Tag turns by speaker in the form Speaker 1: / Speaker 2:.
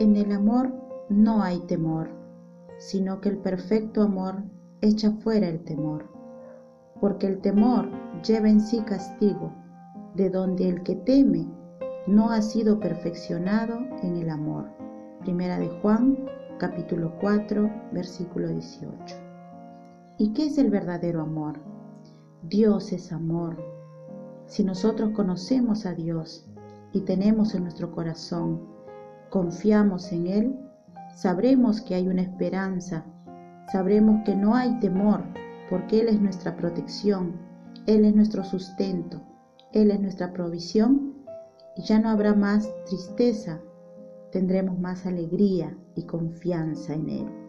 Speaker 1: En el amor no hay temor, sino que el perfecto amor echa fuera el temor, porque el temor lleva en sí castigo, de donde el que teme no ha sido perfeccionado en el amor. Primera de Juan, capítulo 4, versículo 18. ¿Y qué es el verdadero amor? Dios es amor. Si nosotros conocemos a Dios y tenemos en nuestro corazón, confiamos en Él, sabremos que hay una esperanza, sabremos que no hay temor, porque Él es nuestra protección, Él es nuestro sustento, Él es nuestra provisión y ya no habrá más tristeza, tendremos más alegría y confianza en Él.